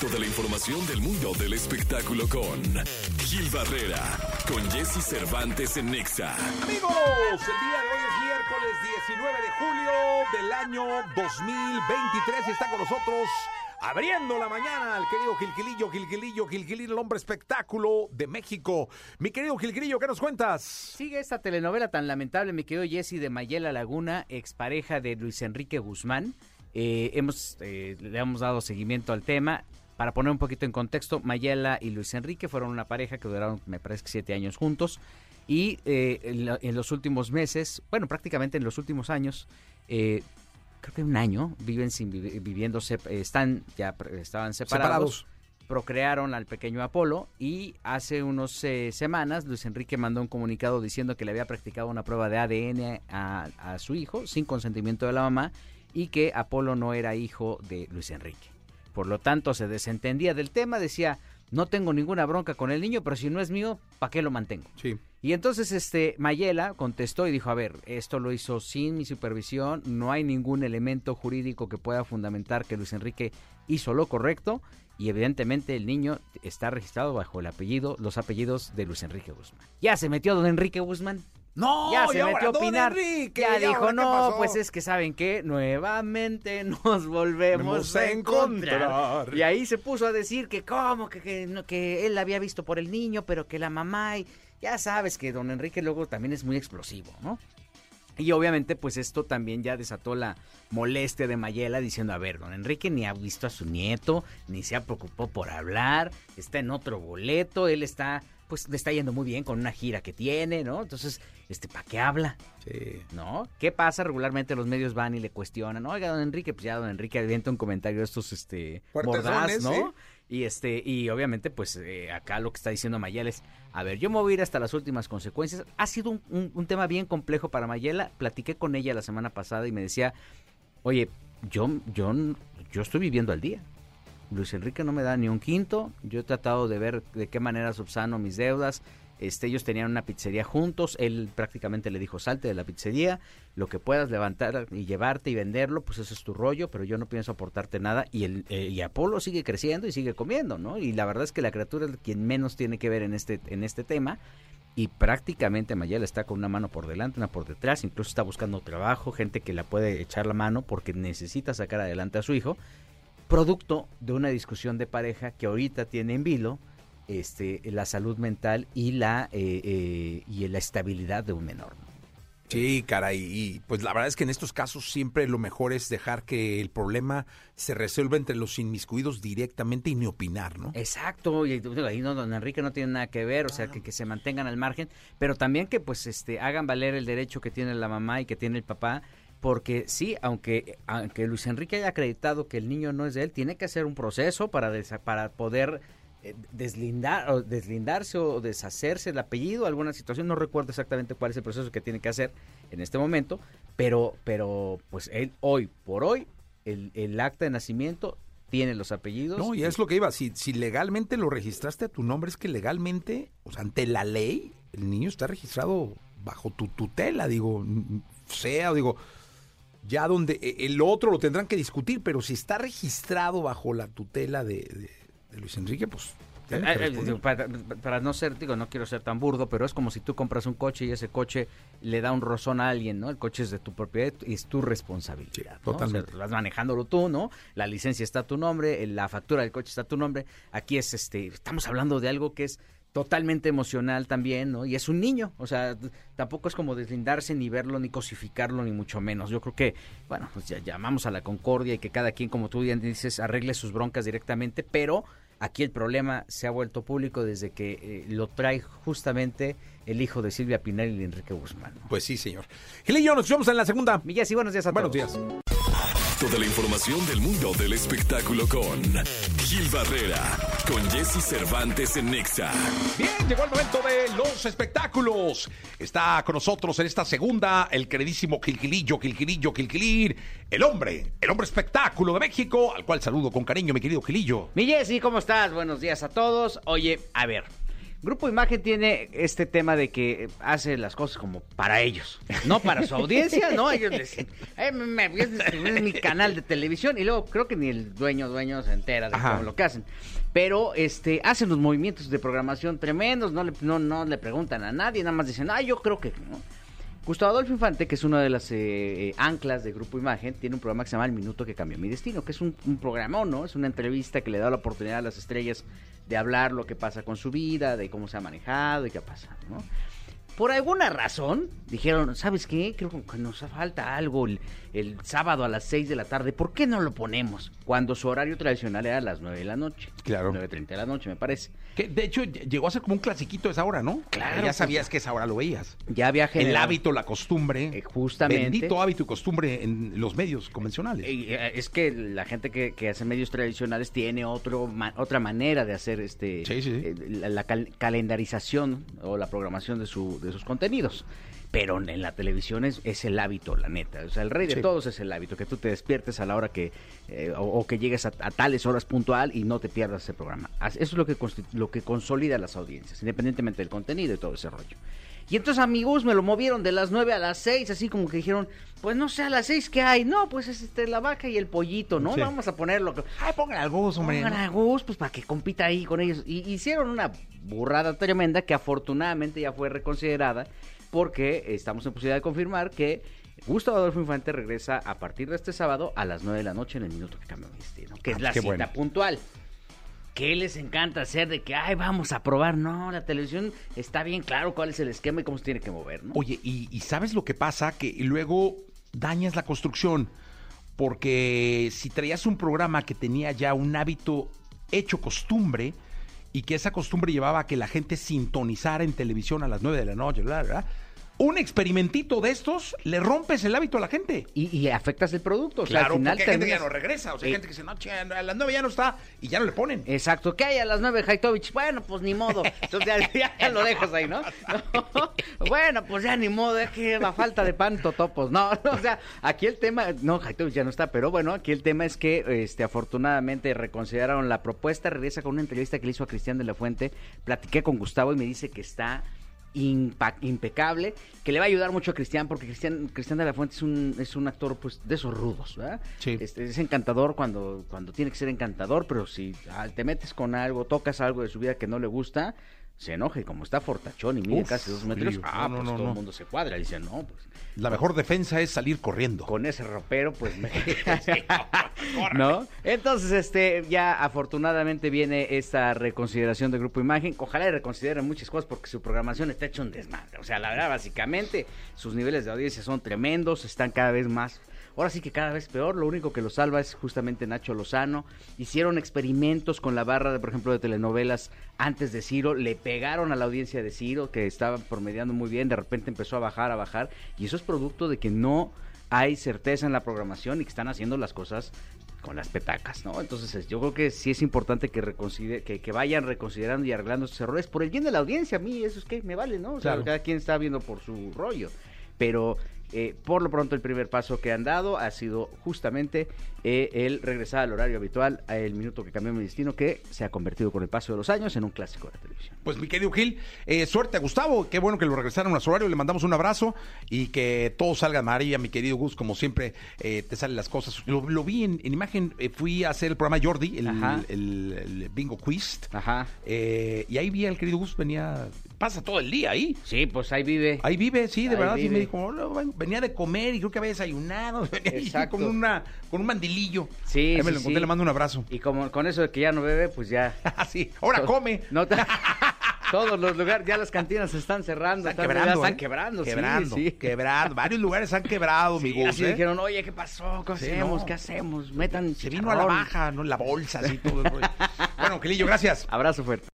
Toda la información del mundo del espectáculo con Gil Barrera, con Jesse Cervantes en Nexa. Amigos, el día de hoy es miércoles 19 de julio del año 2023 y está con nosotros abriendo la mañana el querido Gilquilillo, Gilquilillo, Gilquilillo, el hombre espectáculo de México. Mi querido Gilquilillo, ¿qué nos cuentas? Sigue esta telenovela tan lamentable, mi querido Jesse de Mayela Laguna, expareja de Luis Enrique Guzmán. Eh, hemos, eh, le hemos dado seguimiento al tema. Para poner un poquito en contexto, Mayela y Luis Enrique fueron una pareja que duraron, me parece que siete años juntos. Y eh, en, la- en los últimos meses, bueno, prácticamente en los últimos años, eh, creo que un año, viven sin vivi- viviendo, sep- eh, están ya pre- estaban separados, procrearon al pequeño Apolo y hace unas semanas Luis Enrique mandó un comunicado diciendo que le había practicado una prueba de ADN a, a su hijo sin consentimiento de la mamá y que Apolo no era hijo de Luis Enrique. Por lo tanto, se desentendía del tema, decía, no tengo ninguna bronca con el niño, pero si no es mío, ¿para qué lo mantengo? Sí. Y entonces este Mayela contestó y dijo, a ver, esto lo hizo sin mi supervisión, no hay ningún elemento jurídico que pueda fundamentar que Luis Enrique hizo lo correcto y evidentemente el niño está registrado bajo el apellido, los apellidos de Luis Enrique Guzmán. Ya se metió don Enrique Guzmán. No, ya se metió a opinar. Enrique, ya ¿y ahora dijo, qué no, pasó?" pues es que saben que nuevamente nos volvemos Vamos a encontrar. encontrar. Y ahí se puso a decir que cómo, que, que, no, que él había visto por el niño, pero que la mamá y ya sabes que don Enrique luego también es muy explosivo, ¿no? Y obviamente pues esto también ya desató la molestia de Mayela diciendo, a ver, don Enrique ni ha visto a su nieto, ni se ha preocupado por hablar, está en otro boleto, él está, pues le está yendo muy bien con una gira que tiene, ¿no? Entonces, este, ¿para qué habla? Sí. ¿no? ¿Qué pasa? Regularmente los medios van y le cuestionan, oiga, don Enrique, pues ya don Enrique avienta un comentario de estos, este, mordaz, ¿no? sí. Y este, y obviamente, pues eh, acá lo que está diciendo Mayela es, a ver, yo me voy a ir hasta las últimas consecuencias. Ha sido un, un- un tema bien complejo para Mayela. Platiqué con ella la semana pasada y me decía, oye, yo, yo, yo estoy viviendo al día. Luis Enrique no me da ni un quinto. Yo he tratado de ver de qué manera subsano mis deudas. Este, ellos tenían una pizzería juntos. Él prácticamente le dijo, salte de la pizzería. Lo que puedas levantar y llevarte y venderlo, pues eso es tu rollo, pero yo no pienso aportarte nada. Y, el, eh, y Apolo sigue creciendo y sigue comiendo, ¿no? Y la verdad es que la criatura es quien menos tiene que ver en este, en este tema. Y prácticamente Mayela está con una mano por delante, una por detrás, incluso está buscando trabajo, gente que la puede echar la mano porque necesita sacar adelante a su hijo producto de una discusión de pareja que ahorita tiene en vilo este, la salud mental y la, eh, eh, y la estabilidad de un menor. ¿no? Sí, caray, y pues la verdad es que en estos casos siempre lo mejor es dejar que el problema se resuelva entre los inmiscuidos directamente y ni opinar, ¿no? Exacto, y ahí no, don Enrique no tiene nada que ver, o sea, que, que se mantengan al margen, pero también que pues este hagan valer el derecho que tiene la mamá y que tiene el papá, porque sí, aunque, aunque Luis Enrique haya acreditado que el niño no es de él, tiene que hacer un proceso para, desa- para poder eh, deslindar o deslindarse o deshacerse del apellido, alguna situación, no recuerdo exactamente cuál es el proceso que tiene que hacer en este momento, pero, pero pues él hoy por hoy, el, el acta de nacimiento tiene los apellidos. No, y es lo que iba, si, si legalmente lo registraste a tu nombre, es que legalmente, o sea, ante la ley, el niño está registrado bajo tu tutela, digo, sea, digo, ya donde e- el otro lo tendrán que discutir, pero si está registrado bajo la tutela de, de- de Luis Enrique, pues... Eh, eh, para, para no ser, digo, no quiero ser tan burdo, pero es como si tú compras un coche y ese coche le da un rozón a alguien, ¿no? El coche es de tu propiedad y es tu responsabilidad. Sí, ¿no? totalmente. O sea, vas manejándolo tú, ¿no? La licencia está a tu nombre, la factura del coche está a tu nombre. Aquí es, este, estamos hablando de algo que es totalmente emocional también, ¿no? Y es un niño, o sea, tampoco es como deslindarse ni verlo, ni cosificarlo, ni mucho menos. Yo creo que, bueno, pues ya llamamos a la concordia y que cada quien, como tú bien dices, arregle sus broncas directamente, pero aquí el problema se ha vuelto público desde que eh, lo trae justamente el hijo de Silvia Pinal y de Enrique Guzmán. ¿no? Pues sí, señor. Gilillo, nos vemos en la segunda. Millas y buenos días a Buenos todos. días. Toda la información del mundo del espectáculo con Gil Barrera, con Jesse Cervantes en Nexa. Bien, llegó el momento de los espectáculos. Está con nosotros en esta segunda el queridísimo Gilquilillo, Gilquilillo, Gilquilir, el hombre, el hombre espectáculo de México, al cual saludo con cariño, mi querido Gilillo. Mi Jessy, ¿cómo estás? Buenos días a todos. Oye, a ver, Grupo Imagen tiene este tema de que hace las cosas como para ellos, no para su audiencia, no, ellos dicen, "Eh, me, me- es mi canal de televisión y luego creo que ni el dueño dueño se entera de Ajá. cómo lo que hacen. Pero este hacen los movimientos de programación tremendos, no le, no, no le preguntan a nadie, nada más dicen, ah, yo creo que no. Gustavo Adolfo Infante, que es una de las eh, eh, anclas de Grupo Imagen, tiene un programa que se llama El Minuto que Cambió Mi Destino, que es un, un programón, ¿no? Es una entrevista que le da la oportunidad a las estrellas de hablar lo que pasa con su vida, de cómo se ha manejado y qué ha pasado, ¿no? Por alguna razón, dijeron, ¿sabes qué? Creo que nos falta algo el, el sábado a las 6 de la tarde. ¿Por qué no lo ponemos? Cuando su horario tradicional era a las 9 de la noche. Claro. 9.30 de la noche, me parece. Que de hecho ll- llegó a ser como un clasiquito esa hora, ¿no? Claro, Ya sabías pues, que esa hora lo veías. Ya había El generado... hábito, la costumbre. Eh, justamente. Bendito hábito y costumbre en los medios convencionales. Eh, eh, Es que la gente que, que hace medios tradicionales tiene otro ma- otra manera de hacer este Sí, sí, sí. eh, la, la cal- calendarización o la programación de, su, de sus contenidos. Pero en la televisión es, es el hábito, la neta. O sea, el rey de Sí. todos es el hábito, que tú te despiertes a la hora que, eh, o, o que llegues a, a tales horas puntual y no te pierdas ese programa. Eso es lo que, lo que consolida las audiencias, independientemente del contenido y todo ese rollo. Y entonces amigos me lo movieron de las 9 a las 6, así como que dijeron, pues no sé, a las 6 ¿qué hay? No, pues es este, la vaca y el pollito, ¿no? Sí. Vamos a ponerlo. Ay, pongan algo, hombre. Pongan a Gus, pues para que compita ahí con ellos. Y hicieron una burrada tremenda que afortunadamente ya fue reconsiderada porque estamos en posibilidad de confirmar que Gustavo Adolfo Infante regresa a partir de este sábado a las 9 de la noche en el minuto que cambia mi destino, que Ah, es la qué cita bueno. puntual. ¿Qué les encanta hacer de que, ay, vamos a probar? No, la televisión está bien claro cuál es el esquema y cómo se tiene que mover, ¿no? Oye, y, ¿sabes lo que pasa? Que luego dañas la construcción. Porque si traías un programa que tenía ya un hábito hecho costumbre y que esa costumbre llevaba a que la gente sintonizara en televisión a las 9 de la noche, bla, un experimentito de estos le rompes el hábito a la gente. Y, y afectas el producto. O sea, Claro, al final porque hay gente que ya terminas- no regresa. O sea, hay Eh, gente que dice, no, che, a las 9 ya no está y ya no le ponen. Exacto, ¿qué hay a las 9 Haitovich? Bueno, pues ni modo. Entonces ya, ya lo dejas ahí, ¿no? No. Bueno, pues ya ni modo, es que va falta de pan, totopos. No, no, o sea, aquí el tema, no, Haitovich ya no está, pero bueno, aquí el tema es que este afortunadamente reconsideraron la propuesta, regresa con una entrevista que le hizo a Cristian de la Fuente, platiqué con Gustavo y me dice que está impecable, que le va a ayudar mucho a Cristian, porque Cristian, Cristian de la Fuente es un, es un actor pues de esos rudos, ¿verdad? Sí. Este, es encantador cuando, cuando tiene que ser encantador, pero si ah, te metes con algo, tocas algo de su vida que no le gusta, se enoja y como está fortachón y mide Uf, casi dos metros, ah, no, pues no, todo no. el mundo se cuadra. Y dice, no, pues La mejor defensa es salir corriendo. con ese ropero, pues me... ¿No? Entonces, este, ya afortunadamente viene esta reconsideración del Grupo Imagen. Ojalá y reconsideren muchas cosas porque su programación está hecho un desmadre. O sea, la verdad, básicamente, sus niveles de audiencia son tremendos, están cada vez más. Ahora sí que cada vez peor, lo único que lo salva es justamente Nacho Lozano. Hicieron experimentos con la barra, de, por ejemplo, de telenovelas antes de Ciro, le pegaron a la audiencia de Ciro, que estaba promediando muy bien, de repente empezó a bajar, a bajar, y eso es producto de que no hay certeza en la programación y que están haciendo las cosas con las petacas, ¿no? Entonces es- yo creo que sí es importante que, reconsider- que, que vayan reconsiderando y arreglando estos errores por el bien de la audiencia. A mí eso es que me vale, ¿no? O sea, Claro. cada quien está viendo por su rollo. Pero eh, por lo pronto el primer paso que han dado ha sido justamente eh, el regresar al horario habitual, a el minuto que cambió mi destino, que se ha convertido con el paso de los años en un clásico de la televisión. Pues mi querido Gil, eh, suerte a Gustavo, qué bueno que lo regresaron a su horario, le mandamos un abrazo y que todo salga María, mi querido Gus, como siempre eh, te salen las cosas. Lo, lo vi en, en imagen, eh, fui a hacer el programa Jordi, el, el- el Bingo Quiz, Ajá. eh, y ahí vi al querido Gus, venía, pasa todo el día ahí. Sí, pues ahí vive. Ahí vive, sí, de Ahí verdad, sí vive. me dijo, "Hola, ven", venía de comer y creo que había desayunado, venía con, una, con un mandilillo. Sí, Ahí me sí, lo encontré, sí. le mando un abrazo. Y como con eso de que ya no bebe, pues ya. Así, ahora come. No te- Todos los lugares, ya las cantinas se están cerrando. Están quebrando, están ¿eh? quebrando, sí, quebrando, sí. quebrando. Varios lugares han quebrado, mi Sí, así ¿eh? dijeron, oye, ¿qué pasó? ¿Qué Sí, hacemos? no. ¿Qué hacemos? Metan Se vino a la chicharrón". baja, ¿no? La bolsa, así todo. el rollo. bueno, Quelillo, gracias. Abrazo fuerte.